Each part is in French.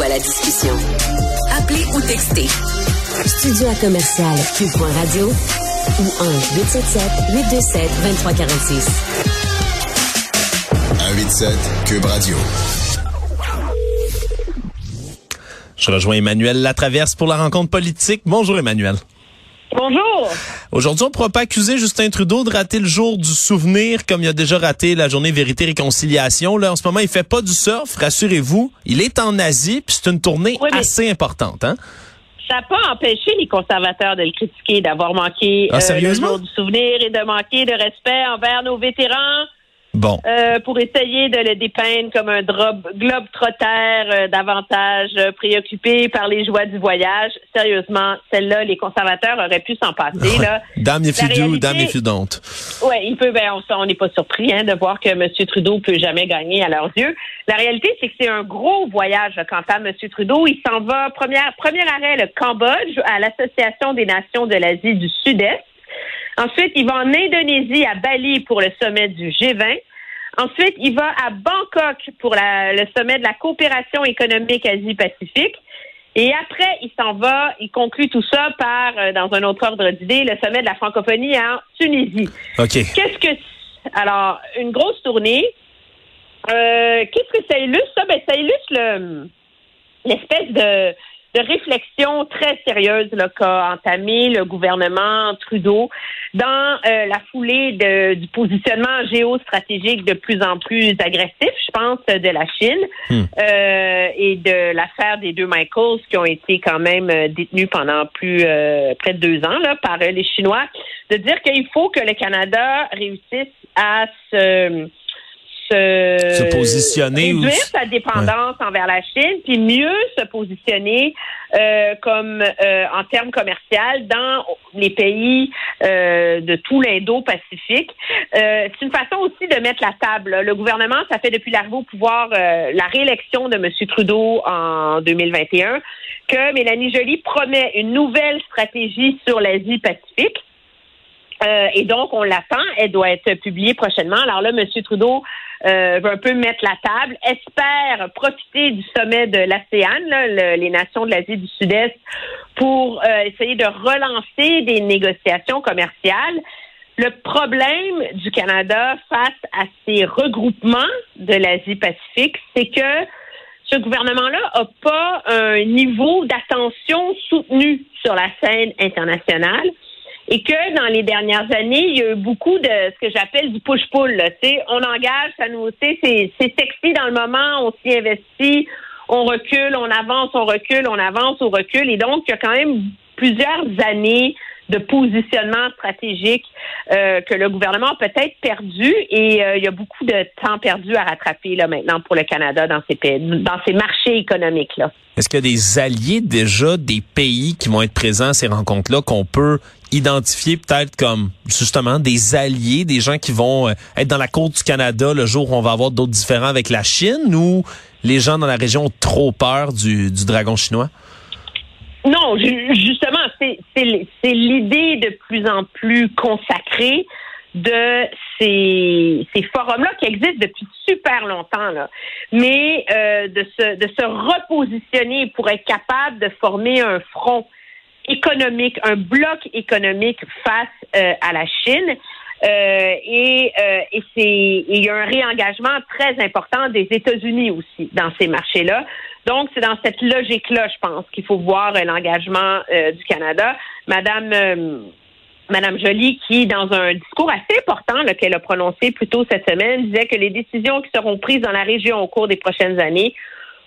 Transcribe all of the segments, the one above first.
À la discussion. Appelez ou textez. Studio à commercial Cube.radio ou 1-877-827-2346. 187 Cube Radio. Je rejoins Emmanuel Latraverse pour la rencontre politique. Bonjour Emmanuel. Bonjour. Aujourd'hui, on ne pourra pas accuser Justin Trudeau de rater le jour du souvenir comme il a déjà raté la journée Vérité-Réconciliation. Là, en ce moment, il fait pas du surf, rassurez-vous. Il est en Asie, puis c'est une tournée Oui, assez importante. Hein? Ça n'a pas empêché les conservateurs de le critiquer, d'avoir manqué Ah, euh, le jour du souvenir et de manquer de respect envers nos vétérans Bon. euh, pour essayer de le dépeindre comme un globe trotter euh, davantage euh, préoccupé par les joies du voyage. Sérieusement, celle-là, les conservateurs auraient pu s'en passer. Là. Dame if you do, dame if you don't. Ouais, il peut. Ben, on n'est pas surpris hein, de voir que M. Trudeau peut jamais gagner à leurs yeux. La réalité, c'est que c'est un gros voyage quant à M. Trudeau. Il s'en va première premier arrêt le Cambodge à l'Association des Nations de l'Asie du Sud-Est. Ensuite, il va en Indonésie à Bali pour le sommet du G20. Ensuite, il va à Bangkok pour la- le sommet de la coopération économique Asie-Pacifique. Et après, il s'en va, il conclut tout ça par, euh, dans un autre ordre d'idée, le sommet de la francophonie en Tunisie. OK. Qu'est-ce que alors une grosse tournée euh, Qu'est-ce que ça illustre? Ça Ben ça illustre le l'espèce de de réflexion très sérieuse là, qu'a entamé le gouvernement Trudeau dans euh, la foulée de- du positionnement géostratégique de plus en plus agressif, je pense, de la Chine Hmm. euh, et de l'affaire des deux Michaels qui ont été quand même euh, détenus pendant plus euh, près de deux ans là, par euh, les Chinois, de dire qu'il faut que le Canada réussisse à se se, Se positionner ou- réduire sa dépendance envers la Chine, puis mieux se positionner euh, comme euh, en termes commerciaux dans les pays euh, de tout l'Indo-Pacifique. Euh, c'est une façon aussi de mettre la table. Le gouvernement, ça fait depuis l'arrivée au pouvoir euh, la réélection de M. Trudeau en 2021 que Mélanie Joly promet une nouvelle stratégie sur l'Asie-Pacifique. Euh, et donc, on l'attend. Elle doit être publiée prochainement. Alors là, M. Trudeau euh, veut un peu mettre la table, espère profiter du sommet de l'ASEAN, les nations de l'Asie du Sud-Est, pour euh, essayer de relancer des négociations commerciales. Le problème du Canada face à ces regroupements de l'Asie-Pacifique, c'est que ce gouvernement-là n'a pas un niveau d'attention soutenu sur la scène internationale et que dans les dernières années, il y a eu beaucoup de ce que j'appelle du push-pull. là. On engage, ça nous, c'est sexy dans le moment, on s'y investit, on recule, on avance, on recule, on avance, on recule. Et donc, il y a quand même plusieurs années de positionnement stratégique euh, que le gouvernement a peut-être perdu et euh, il y a beaucoup de temps perdu à rattraper là maintenant pour le Canada dans ces dans ces marchés économiques là. Est-ce qu'il y a des alliés déjà, des pays qui vont être présents à ces rencontres-là qu'on peut identifier peut-être comme justement des alliés, des gens qui vont euh, être dans la côte du Canada le jour où on va avoir d'autres différends avec la Chine ou les gens dans la région ont trop peur du, du dragon chinois? Non, ju- justement, c'est l'idée de plus en plus consacrée de ces, ces forums-là qui existent depuis super longtemps, là. mais euh, de, se, de se repositionner pour être capable de former un front économique, un bloc économique face euh, à la Chine. Euh, et euh, et c'est il y a un réengagement très important des États-Unis aussi dans ces marchés-là. Donc c'est dans cette logique-là, je pense, qu'il faut voir euh, l'engagement euh, du Canada. Madame euh, Madame Joly, qui, dans un discours assez important qu'elle a prononcé plus tôt cette semaine, disait que les décisions qui seront prises dans la région au cours des prochaines années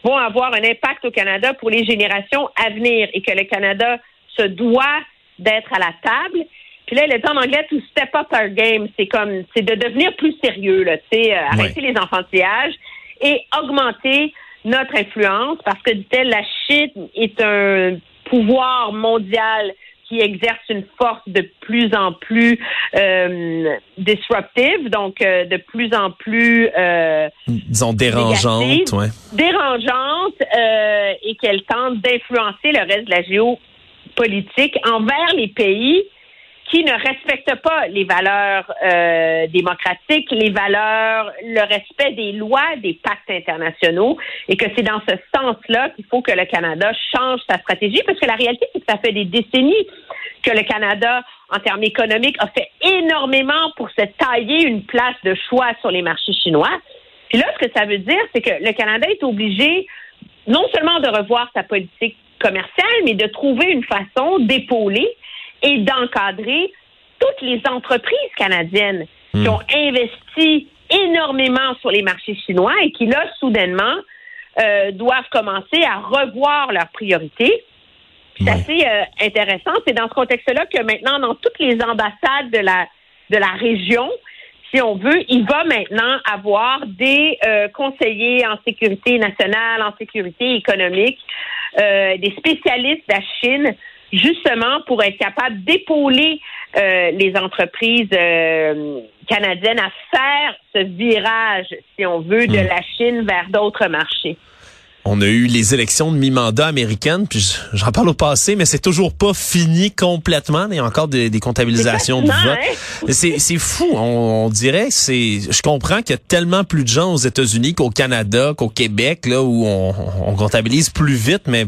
vont avoir un impact au Canada pour les générations à venir et que le Canada se doit d'être à la table. Puis là, elle est en anglais to step up our game. C'est comme, c'est de devenir plus sérieux, là, tu sais, euh, arrêter les enfantillages et augmenter notre influence parce que, dit-elle, la Chine est un pouvoir mondial qui exerce une force de plus en plus euh, disruptive, donc euh, de plus en plus euh, disons dérangeante, ouais. dérangeante et qu'elle tente d'influencer le reste de la envers les pays qui ne respectent pas les valeurs euh, démocratiques, les valeurs, le respect des lois, des pactes internationaux, et que c'est dans ce sens-là qu'il faut que le Canada change sa stratégie, parce que la réalité, c'est que ça fait des décennies que le Canada, en termes économiques, a fait énormément pour se tailler une place de choix sur les marchés chinois. Puis là, ce que ça veut dire, c'est que le Canada est obligé non seulement de revoir sa politique commerciale, mais de trouver une façon d'épauler et d'encadrer toutes les entreprises canadiennes qui Hmm. ont investi énormément sur les marchés chinois et qui, là, soudainement, euh, doivent commencer à revoir leurs priorités. C'est Ouais. assez euh, intéressant. C'est dans ce contexte-là que maintenant, dans toutes les ambassades de la, de la région, si on veut, il va maintenant avoir des euh, conseillers en sécurité nationale, en sécurité économique, euh, des spécialistes de la Chine, justement pour être capable d'épauler euh, les entreprises euh, canadiennes à faire ce virage, si on veut, de Hmm. la Chine vers d'autres marchés. On a eu les élections de mi-mandat américaines, puis j'en parle au passé, mais c'est toujours pas fini complètement. Il y a encore des, des comptabilisations de C'est vote. fascinant, C'est, c'est fou. On, on dirait, que c'est, je comprends qu'il y a tellement plus de gens aux États-Unis qu'au Canada, qu'au Québec, là où on, on comptabilise plus vite, mais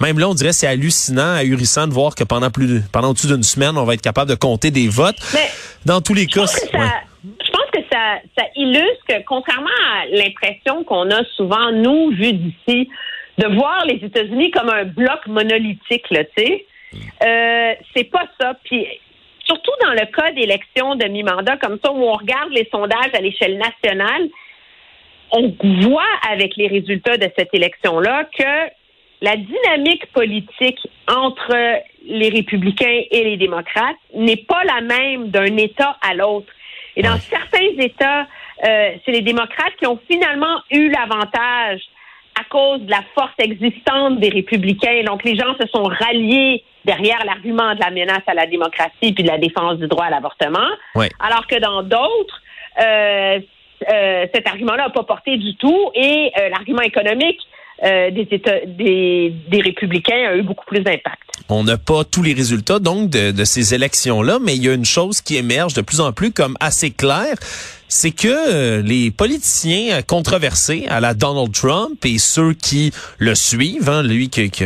même là, on dirait que c'est hallucinant, ahurissant de voir que pendant plus, de- pendant au-dessus d'une semaine, on va être capable de compter des votes. Mais Dans tous les cas, ça, illustre que, contrairement à l'impression qu'on a souvent, nous, vu d'ici, de voir les États-Unis comme un bloc monolithique, tu sais, euh, c'est pas ça. Puis, surtout dans le cas d'élections de mi-mandat, comme ça, où on regarde les sondages à l'échelle nationale, on voit avec les résultats de cette élection-là que la dynamique politique entre les républicains et les démocrates n'est pas la même d'un État à l'autre. Et dans Ouais. certains États, euh, c'est les démocrates qui ont finalement eu l'avantage à cause de la force existante des républicains. Donc, les gens se sont ralliés derrière l'argument de la menace à la démocratie puis de la défense du droit à l'avortement. Ouais. Alors que dans d'autres, euh, euh, cet argument-là n'a pas porté du tout et euh, l'argument économique euh, des, États, des, républicains a eu beaucoup plus d'impact. On n'a pas tous les résultats donc de, de ces élections-là, mais il y a une chose qui émerge de plus en plus comme assez claire, c'est que euh, les politiciens euh, controversés à la Donald Trump et ceux qui le suivent, hein, lui qui, qui-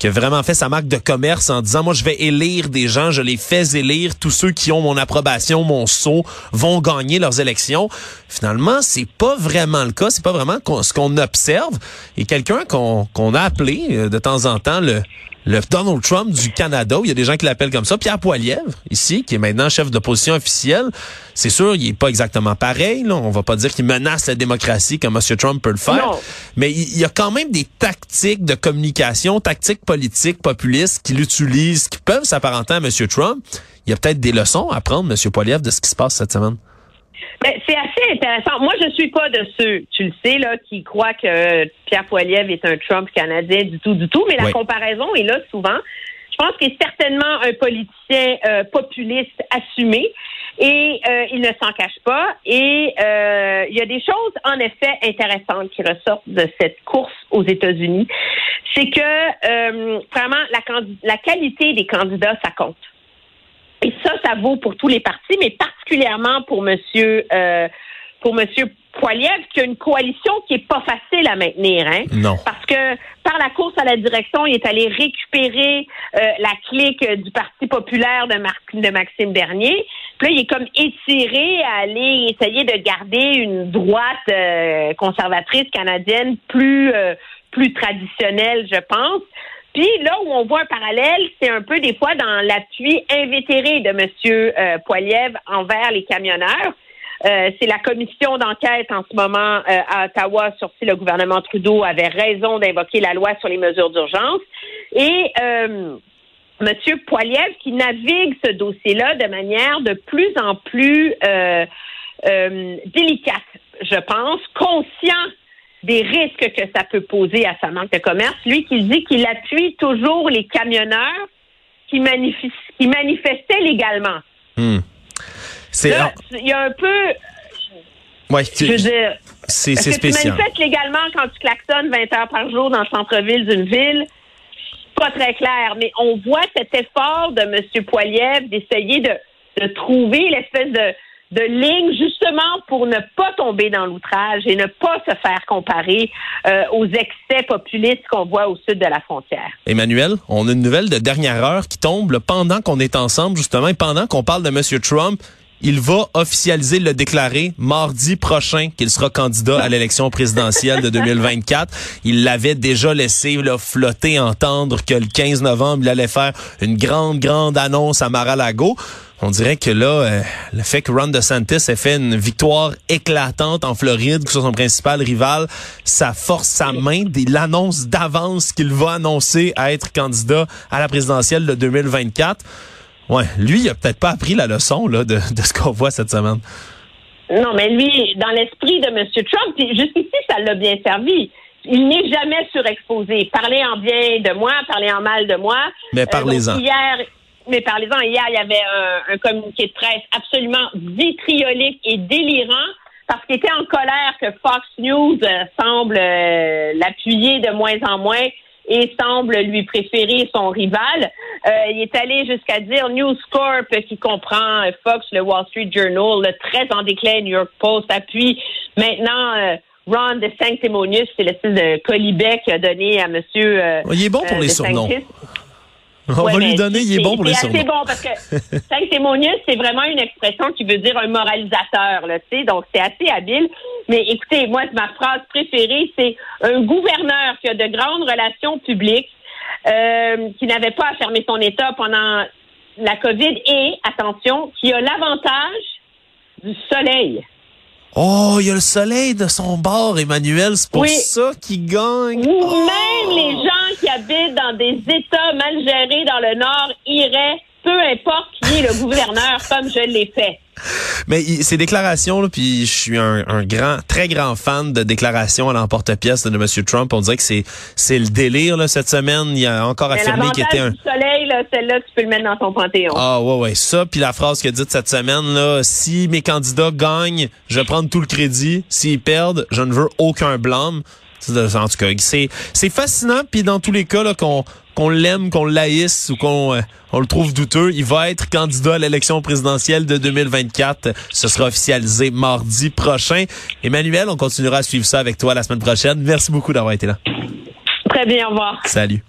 qui a vraiment fait sa marque de commerce en disant moi je vais élire des gens, je les fais élire, tous ceux qui ont mon approbation, mon sceau vont gagner leurs élections. Finalement, c'est pas vraiment le cas, c'est pas vraiment ce qu'on observe. Et quelqu'un qu'on qu'on a appelé euh, de temps en temps le le Donald Trump du Canada, où il y a des gens qui l'appellent comme ça, Pierre Poilievre, ici, qui est maintenant chef d'opposition officielle, c'est sûr, il est pas exactement pareil, là. On va pas dire qu'il menace la démocratie comme M. Trump peut le faire. Non. Mais il il y a quand même des tactiques de communication, tactiques politiques, populistes qu'il utilise, qui peuvent s'apparenter à M. Trump. Il y a peut-être des leçons à prendre, M. Poilievre, de ce qui se passe cette semaine. Ben, c'est assez intéressant. Moi, je suis pas de ceux, tu le sais, là, qui croient que Pierre Poilievre est un Trump canadien du tout, du tout, mais la Oui. comparaison est là souvent. Je pense qu'il est certainement un politicien euh, populiste assumé et euh, il ne s'en cache pas. Et euh, il y a des choses, en effet, intéressantes qui ressortent de cette course aux États-Unis. C'est que, vraiment, la qualité des candidats, ça compte. Et ça, ça vaut pour tous les partis, mais particulièrement pour Monsieur euh, pour Monsieur Poiliev, qui a une coalition qui est pas facile à maintenir, hein. Non. Parce que par la course à la direction, il est allé récupérer euh, la clique du Parti populaire de, Mar- de Maxime Bernier. Puis là, il est comme étiré à aller essayer de garder une droite euh, conservatrice canadienne plus euh, plus traditionnelle, je pense. Puis là où on voit un parallèle, c'est un peu des fois dans l'appui invétéré de Monsieur euh, Poiliev envers les camionneurs. Euh, c'est la commission d'enquête en ce moment euh, à Ottawa sur si le gouvernement Trudeau avait raison d'invoquer la loi sur les mesures d'urgence. Et euh, M. Poiliev qui navigue ce dossier-là de manière de plus en plus euh, euh, délicate, je pense, conscient des risques que ça peut poser à sa marque de commerce. Lui qui dit qu'il appuie toujours les camionneurs qui, qui manifestaient légalement. Hmm. C'est il y a un peu. Ouais, je veux dire, c'est spécial. Tu manifestes légalement quand tu klaxonnes 20 heures par jour dans le centre-ville d'une ville. Pas très clair, mais on voit cet effort de M. Poiliev d'essayer de, de trouver l'espèce de de ligne justement pour ne pas tomber dans l'outrage et ne pas se faire comparer euh, aux excès populistes qu'on voit au sud de la frontière. Emmanuel, on a une nouvelle de dernière heure qui tombe pendant qu'on est ensemble justement et pendant qu'on parle de M. Trump. Il va officialiser le déclarer mardi prochain qu'il sera candidat à l'élection présidentielle de 2024. Il l'avait déjà laissé flotter, entendre que le 15 novembre, il allait faire une grande, grande annonce à Mar-a-Lago on dirait que là, euh, le fait que Ron DeSantis ait fait une victoire éclatante en Floride sur son principal rival, ça force sa main. L'annonce d'avance qu'il va annoncer à être candidat à la présidentielle de 2024. Ouais, lui, il a peut-être pas appris la leçon là de, de ce qu'on voit cette semaine. Non, mais lui, dans l'esprit de M. Trump, jusqu'ici, ça l'a bien servi. Il n'est jamais surexposé. Parler en bien de moi, parler en mal de moi. Mais parlez-en. Euh, hier, mais parlez-en, hier, il y avait un, communiqué de presse absolument vitriolique et délirant parce qu'il était en colère que Fox News euh, semble euh, l'appuyer de moins en moins et semble lui préférer son rival. Euh, il est allé jusqu'à dire News Corp, qui comprend Fox, le Wall Street Journal, le très en déclin New York Post, appuie maintenant Ron de Sanctimonious, c'est le style de colibet qu'il a donné à Monsieur. il est bon pour les surnoms. On va lui donner, il est bon pour les C'est bon parce que sanctimonious, c'est vraiment une expression qui veut dire un moralisateur, là, tu sais, donc c'est assez habile. Mais écoutez, moi, ma phrase préférée, c'est un gouverneur qui a de grandes relations publiques, euh, qui n'avait pas à fermer son État pendant la COVID et, attention, qui a l'avantage du soleil. Oh, il y a le soleil de son bord, Emmanuel. C'est pour ça qu'il gagne. Ou même les gens qui habitent dans des États mal gérés dans le Nord iraient, peu importe qui est le gouverneur, comme je l'ai fait. Mais ces déclarations, là, puis je suis un, grand, très grand fan de déclarations à l'emporte-pièce de M. Trump. On dirait que c'est c'est le délire là, cette semaine. Il a encore affirmé qu'il était un. Du soleil, là, celle-là, tu peux le mettre dans ton panthéon. Ah ouais, ouais. Ça, puis la phrase qu'il a dite cette semaine, là, si mes candidats gagnent, je vais prendre tout le crédit. S'ils perdent, je ne veux aucun blâme. En tout cas, c'est c'est fascinant. Puis dans tous les cas là qu'on qu'on l'aime, qu'on l'haïsse ou qu'on euh, on le trouve douteux, il va être candidat à l'élection présidentielle de 2024. Ce sera officialisé mardi prochain. Emmanuel, on continuera à suivre ça avec toi la semaine prochaine. Merci beaucoup d'avoir été là. Très bien, au revoir. Salut.